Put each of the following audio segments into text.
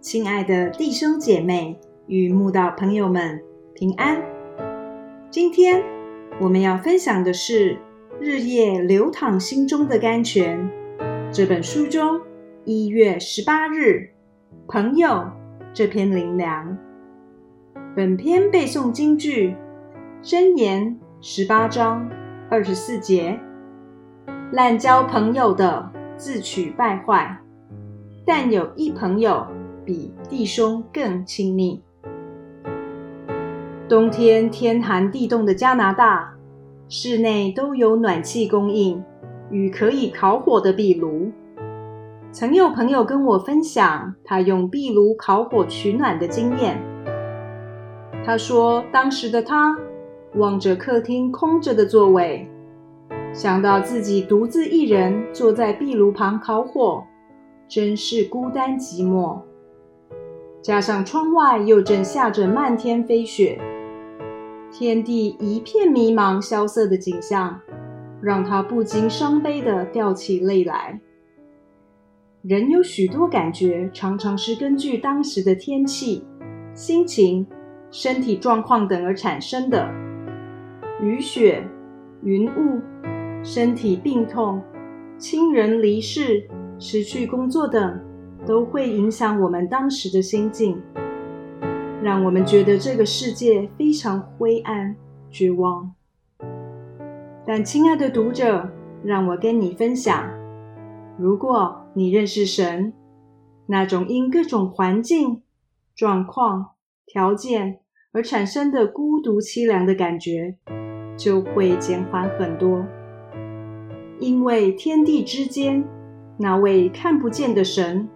亲爱的弟兄姐妹与慕道朋友们，平安！今天我们要分享的是《日夜流淌心中的甘泉》这本书中一月十八日“朋友”这篇灵粮。本篇背诵京剧箴言十八章二十四节：“滥交朋友的，自取败坏；但有一朋友。”比弟兄更亲密。冬天天寒地冻的加拿大，室内都有暖气供应与可以烤火的壁炉。曾有朋友跟我分享他用壁炉烤火取暖的经验。他说，当时的他望着客厅空着的座位，想到自己独自一人坐在壁炉旁烤火，真是孤单寂寞。加上窗外又正下着漫天飞雪，天地一片迷茫萧瑟的景象，让他不禁伤悲地掉起泪来。人有许多感觉，常常是根据当时的天气、心情、身体状况等而产生的。雨雪、云雾、身体病痛、亲人离世、失去工作等。都会影响我们当时的心境，让我们觉得这个世界非常灰暗、绝望。但，亲爱的读者，让我跟你分享：如果你认识神，那种因各种环境、状况、条件而产生的孤独、凄凉的感觉，就会减缓很多。因为天地之间那位看不见的神。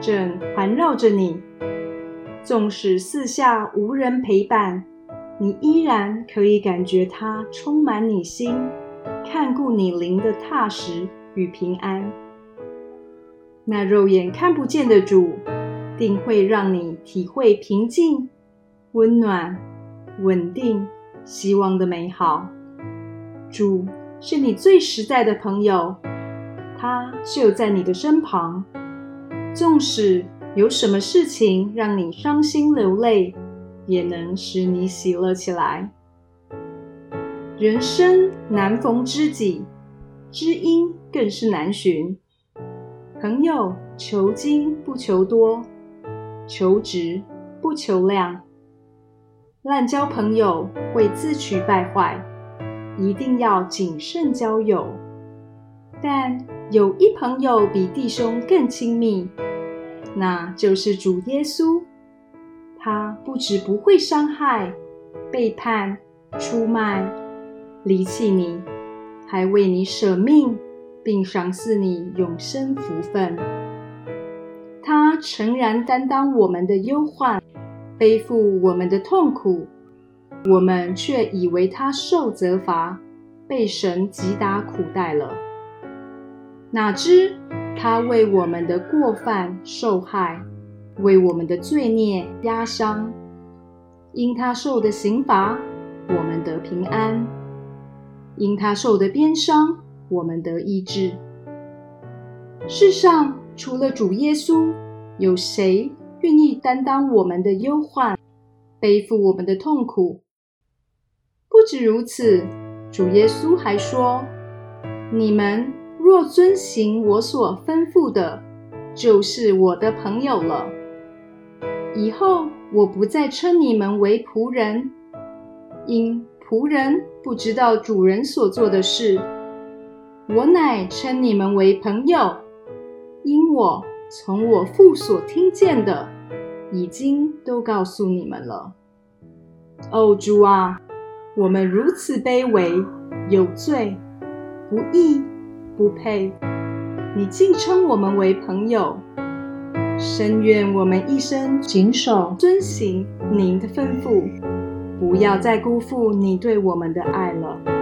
正环绕着你，纵使四下无人陪伴，你依然可以感觉它充满你心，看顾你灵的踏实与平安。那肉眼看不见的主，定会让你体会平静、温暖、稳定、希望的美好。主是你最实在的朋友，他就在你的身旁。纵使有什么事情让你伤心流泪，也能使你喜乐起来。人生难逢知己，知音更是难寻。朋友求精不求多，求质不求量。滥交朋友会自取败坏，一定要谨慎交友。但有一朋友比弟兄更亲密。那就是主耶稣，他不止不会伤害、背叛、出卖、离弃你，还为你舍命，并赏赐你永生福分。他诚然担当我们的忧患，背负我们的痛苦，我们却以为他受责罚，被神击打苦待了。哪知？他为我们的过犯受害，为我们的罪孽压伤。因他受的刑罚，我们得平安；因他受的鞭伤，我们得医治。世上除了主耶稣，有谁愿意担当我们的忧患，背负我们的痛苦？不止如此，主耶稣还说：“你们。”若遵行我所吩咐的，就是我的朋友了。以后我不再称你们为仆人，因仆人不知道主人所做的事。我乃称你们为朋友，因我从我父所听见的，已经都告诉你们了。哦，主啊，我们如此卑微，有罪，不义。不配，你竟称我们为朋友。深愿我们一生谨守遵行您的吩咐，不要再辜负你对我们的爱了。